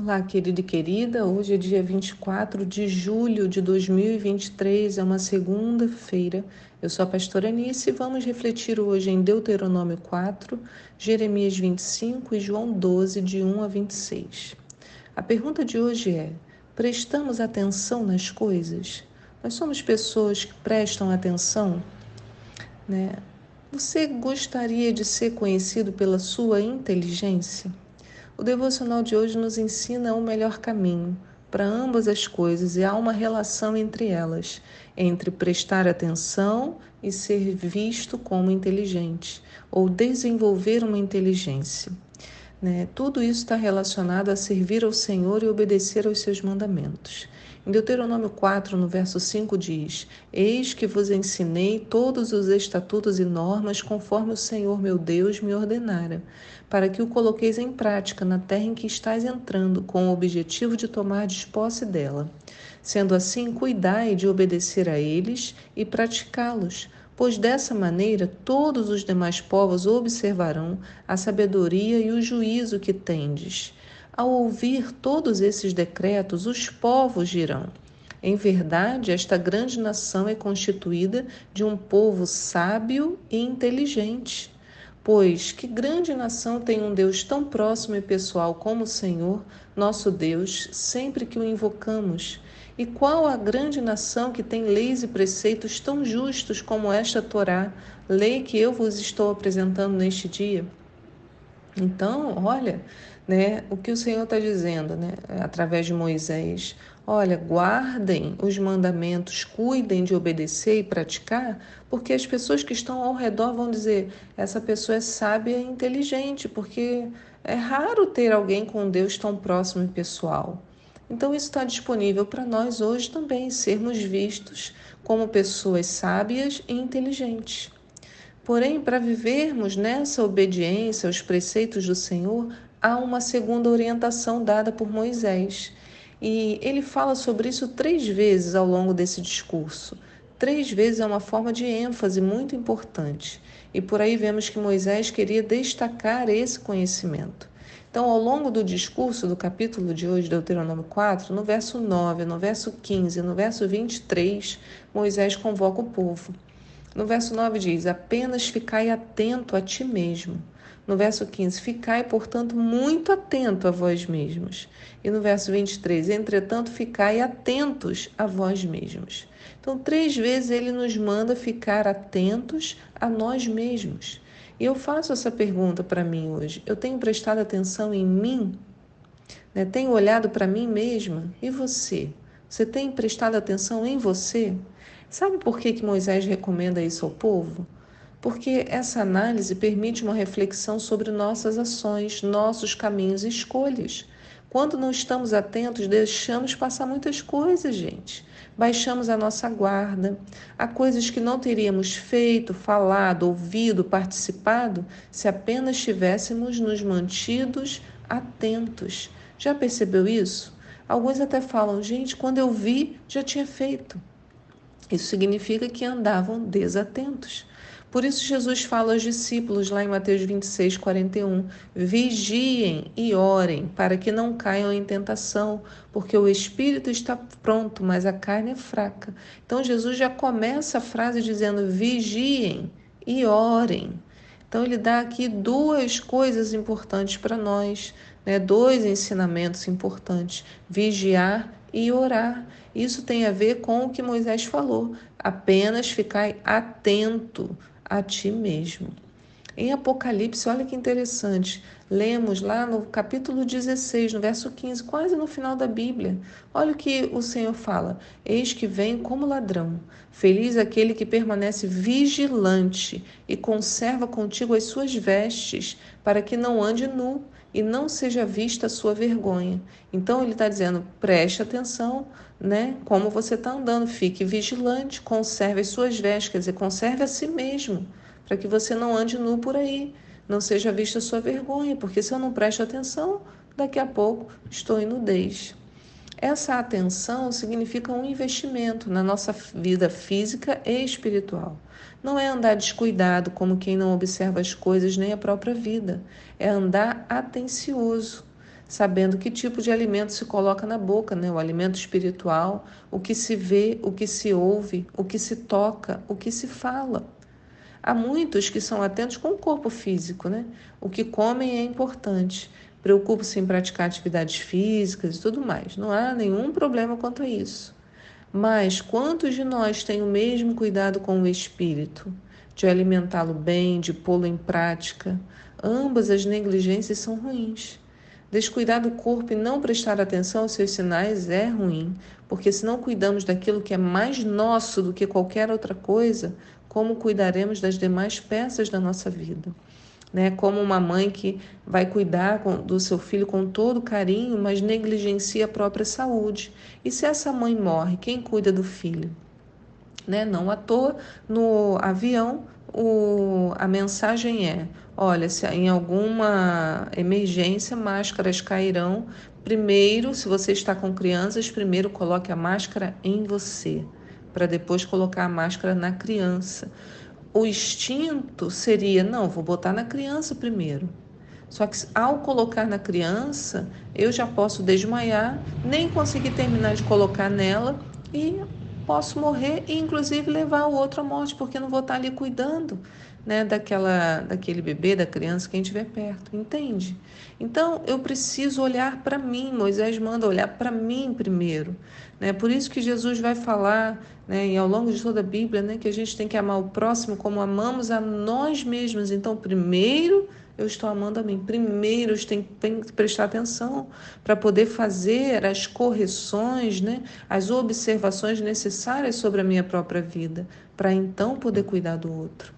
Olá, querido e querida. Hoje é dia 24 de julho de 2023, é uma segunda-feira. Eu sou a pastora Anice e vamos refletir hoje em Deuteronômio 4, Jeremias 25 e João 12, de 1 a 26. A pergunta de hoje é: prestamos atenção nas coisas? Nós somos pessoas que prestam atenção? Né? Você gostaria de ser conhecido pela sua inteligência? O devocional de hoje nos ensina o melhor caminho para ambas as coisas e há uma relação entre elas, entre prestar atenção e ser visto como inteligente, ou desenvolver uma inteligência. Né? Tudo isso está relacionado a servir ao Senhor e obedecer aos seus mandamentos. Em Deuteronômio 4, no verso 5, diz: Eis que vos ensinei todos os estatutos e normas conforme o Senhor meu Deus me ordenara, para que o coloqueis em prática na terra em que estáis entrando, com o objetivo de tomar posse dela. Sendo assim, cuidai de obedecer a eles e praticá-los, pois dessa maneira todos os demais povos observarão a sabedoria e o juízo que tendes ao ouvir todos esses decretos, os povos dirão: Em verdade, esta grande nação é constituída de um povo sábio e inteligente. Pois que grande nação tem um Deus tão próximo e pessoal como o Senhor, nosso Deus, sempre que o invocamos? E qual a grande nação que tem leis e preceitos tão justos como esta Torá, lei que eu vos estou apresentando neste dia? Então, olha, né, o que o Senhor está dizendo, né, através de Moisés. Olha, guardem os mandamentos, cuidem de obedecer e praticar, porque as pessoas que estão ao redor vão dizer: essa pessoa é sábia e inteligente, porque é raro ter alguém com Deus tão próximo e pessoal. Então, isso está disponível para nós hoje também, sermos vistos como pessoas sábias e inteligentes. Porém, para vivermos nessa obediência aos preceitos do Senhor, há uma segunda orientação dada por Moisés. E ele fala sobre isso três vezes ao longo desse discurso. Três vezes é uma forma de ênfase muito importante. E por aí vemos que Moisés queria destacar esse conhecimento. Então, ao longo do discurso do capítulo de hoje, Deuteronômio 4, no verso 9, no verso 15, no verso 23, Moisés convoca o povo. No verso 9 diz: Apenas ficai atento a ti mesmo. No verso 15: Ficai, portanto, muito atento a vós mesmos. E no verso 23: Entretanto, ficai atentos a vós mesmos. Então, três vezes ele nos manda ficar atentos a nós mesmos. E eu faço essa pergunta para mim hoje. Eu tenho prestado atenção em mim? Né? Tenho olhado para mim mesma? E você? Você tem prestado atenção em você? Sabe por que, que Moisés recomenda isso ao povo? Porque essa análise permite uma reflexão sobre nossas ações, nossos caminhos e escolhas. Quando não estamos atentos, deixamos passar muitas coisas, gente. Baixamos a nossa guarda. Há coisas que não teríamos feito, falado, ouvido, participado se apenas tivéssemos nos mantidos atentos. Já percebeu isso? Alguns até falam, gente, quando eu vi, já tinha feito. Isso significa que andavam desatentos. Por isso, Jesus fala aos discípulos lá em Mateus 26, 41: Vigiem e orem para que não caiam em tentação, porque o espírito está pronto, mas a carne é fraca. Então, Jesus já começa a frase dizendo: Vigiem e orem. Então, ele dá aqui duas coisas importantes para nós, né? dois ensinamentos importantes: vigiar e orar. Isso tem a ver com o que Moisés falou. Apenas ficar atento a ti mesmo. Em Apocalipse, olha que interessante, lemos lá no capítulo 16, no verso 15, quase no final da Bíblia. Olha o que o Senhor fala: Eis que vem como ladrão. Feliz aquele que permanece vigilante e conserva contigo as suas vestes, para que não ande nu e não seja vista a sua vergonha. Então ele está dizendo: preste atenção, né? Como você está andando, fique vigilante, conserve as suas vestes, quer dizer, conserve a si mesmo, para que você não ande nu por aí, não seja vista a sua vergonha, porque se eu não presto atenção, daqui a pouco estou em nudez. Essa atenção significa um investimento na nossa vida física e espiritual. Não é andar descuidado como quem não observa as coisas nem a própria vida, é andar atencioso. sabendo que tipo de alimento se coloca na boca, né? O alimento espiritual, o que se vê, o que se ouve, o que se toca, o que se fala. Há muitos que são atentos com o corpo físico, né? O que comem é importante. Preocupam-se em praticar atividades físicas e tudo mais. Não há nenhum problema quanto a isso. Mas quantos de nós têm o mesmo cuidado com o espírito? De alimentá-lo bem, de pô-lo em prática? Ambas as negligências são ruins. Descuidar do corpo e não prestar atenção aos seus sinais é ruim, porque se não cuidamos daquilo que é mais nosso do que qualquer outra coisa, como cuidaremos das demais peças da nossa vida? Né? Como uma mãe que vai cuidar do seu filho com todo carinho, mas negligencia a própria saúde. E se essa mãe morre, quem cuida do filho? Né? Não à toa, no avião, o, a mensagem é: olha, se em alguma emergência, máscaras cairão. Primeiro, se você está com crianças, primeiro coloque a máscara em você, para depois colocar a máscara na criança. O instinto seria: não, vou botar na criança primeiro. Só que ao colocar na criança, eu já posso desmaiar, nem conseguir terminar de colocar nela e posso morrer e inclusive levar o outro à morte, porque não vou estar ali cuidando né, daquela, daquele bebê, da criança, quem estiver perto, entende? Então eu preciso olhar para mim, Moisés manda olhar para mim primeiro. Né? Por isso que Jesus vai falar, né, e ao longo de toda a Bíblia, né, que a gente tem que amar o próximo como amamos a nós mesmos. Então, primeiro eu estou amando a mim. Primeiro, eu tenho, que prestar atenção para poder fazer as correções, né, as observações necessárias sobre a minha própria vida, para então poder cuidar do outro.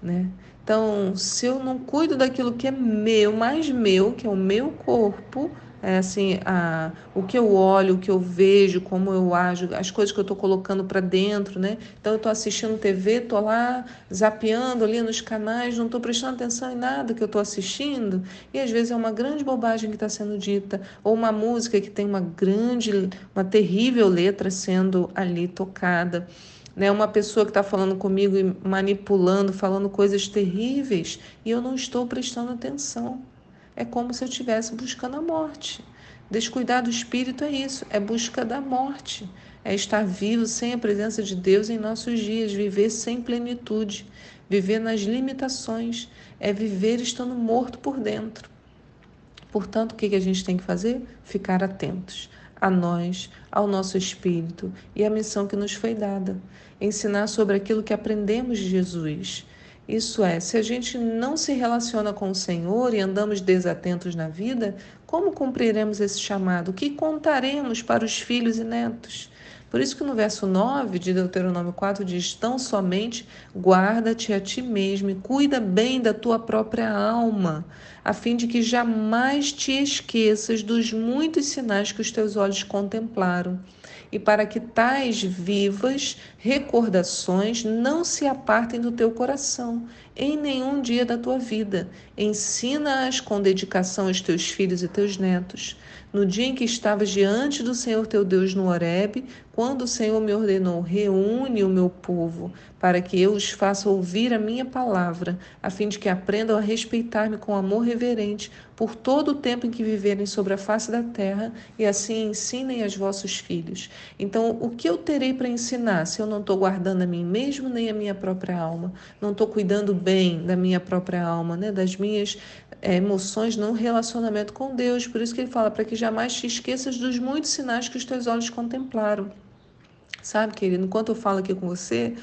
Né? Então, se eu não cuido daquilo que é meu, mais meu, que é o meu corpo, é assim, a, o que eu olho, o que eu vejo, como eu ajo, as coisas que eu estou colocando para dentro, né? Então eu estou assistindo TV, estou lá zapeando ali nos canais, não estou prestando atenção em nada que eu estou assistindo, e às vezes é uma grande bobagem que está sendo dita, ou uma música que tem uma grande, uma terrível letra sendo ali tocada. Né, uma pessoa que está falando comigo e manipulando, falando coisas terríveis, e eu não estou prestando atenção é como se eu estivesse buscando a morte. Descuidar do espírito é isso, é busca da morte, é estar vivo sem a presença de Deus em nossos dias, viver sem plenitude, viver nas limitações, é viver estando morto por dentro. Portanto, o que a gente tem que fazer? Ficar atentos a nós, ao nosso espírito e à missão que nos foi dada. Ensinar sobre aquilo que aprendemos de Jesus isso é, se a gente não se relaciona com o Senhor e andamos desatentos na vida, como cumpriremos esse chamado? O que contaremos para os filhos e netos? Por isso que no verso 9 de Deuteronômio 4 diz: Tão somente guarda-te a ti mesmo e cuida bem da tua própria alma, a fim de que jamais te esqueças dos muitos sinais que os teus olhos contemplaram e para que tais vivas recordações não se apartem do teu coração em nenhum dia da tua vida. Ensina-as com dedicação aos teus filhos e teus netos. No dia em que estavas diante do Senhor teu Deus no Horebe, quando o Senhor me ordenou: reúne o meu povo, para que eu os faça ouvir a minha palavra, a fim de que aprendam a respeitar-me com amor reverente por todo o tempo em que viverem sobre a face da terra, e assim ensinem aos vossos filhos. Então, o que eu terei para ensinar se eu não estou guardando a mim mesmo nem a minha própria alma? Não estou cuidando bem da minha própria alma, né? das minhas é, emoções no relacionamento com Deus. Por isso que ele fala, para que jamais te esqueças dos muitos sinais que os teus olhos contemplaram. Sabe, querido, enquanto eu falo aqui com você,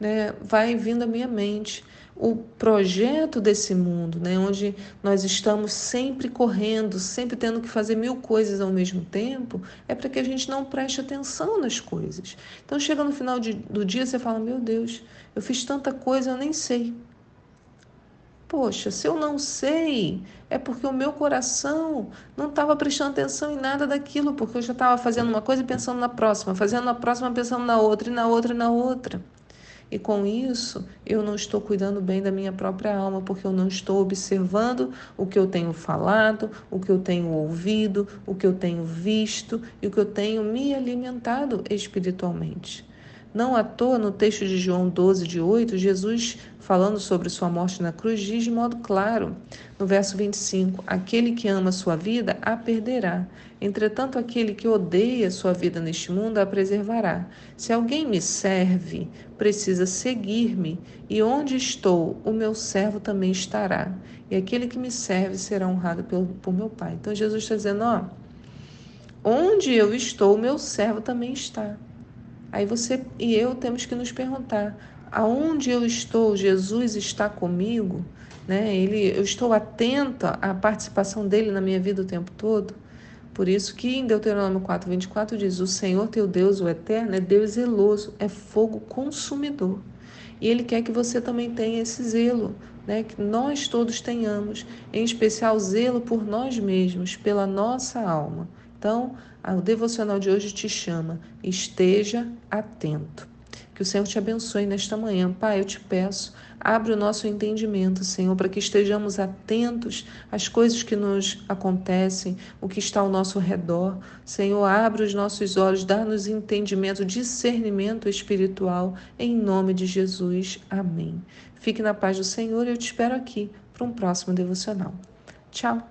né, vai vindo à minha mente o projeto desse mundo, né, onde nós estamos sempre correndo, sempre tendo que fazer mil coisas ao mesmo tempo, é para que a gente não preste atenção nas coisas. Então chega no final de, do dia você fala: Meu Deus, eu fiz tanta coisa, eu nem sei. Poxa, se eu não sei, é porque o meu coração não estava prestando atenção em nada daquilo, porque eu já estava fazendo uma coisa e pensando na próxima, fazendo na próxima pensando na outra, e na outra, e na outra. E com isso, eu não estou cuidando bem da minha própria alma, porque eu não estou observando o que eu tenho falado, o que eu tenho ouvido, o que eu tenho visto e o que eu tenho me alimentado espiritualmente. Não à toa, no texto de João 12, de 8, Jesus falando sobre sua morte na cruz, diz de modo claro, no verso 25: Aquele que ama sua vida a perderá. Entretanto, aquele que odeia sua vida neste mundo a preservará. Se alguém me serve, precisa seguir-me, e onde estou, o meu servo também estará. E aquele que me serve será honrado por, por meu Pai. Então, Jesus está dizendo: ó, onde eu estou, o meu servo também está. Aí você e eu temos que nos perguntar: aonde eu estou, Jesus está comigo? Né? Ele, eu estou atenta à participação dele na minha vida o tempo todo? Por isso que em Deuteronômio 4, 24 diz: O Senhor teu Deus, o Eterno, é Deus zeloso, é fogo consumidor. E Ele quer que você também tenha esse zelo, né? que nós todos tenhamos, em especial zelo por nós mesmos, pela nossa alma. Então, o devocional de hoje te chama, esteja atento. Que o Senhor te abençoe nesta manhã. Pai, eu te peço, abre o nosso entendimento, Senhor, para que estejamos atentos às coisas que nos acontecem, o que está ao nosso redor. Senhor, abre os nossos olhos, dá-nos entendimento, discernimento espiritual, em nome de Jesus. Amém. Fique na paz do Senhor e eu te espero aqui para um próximo devocional. Tchau.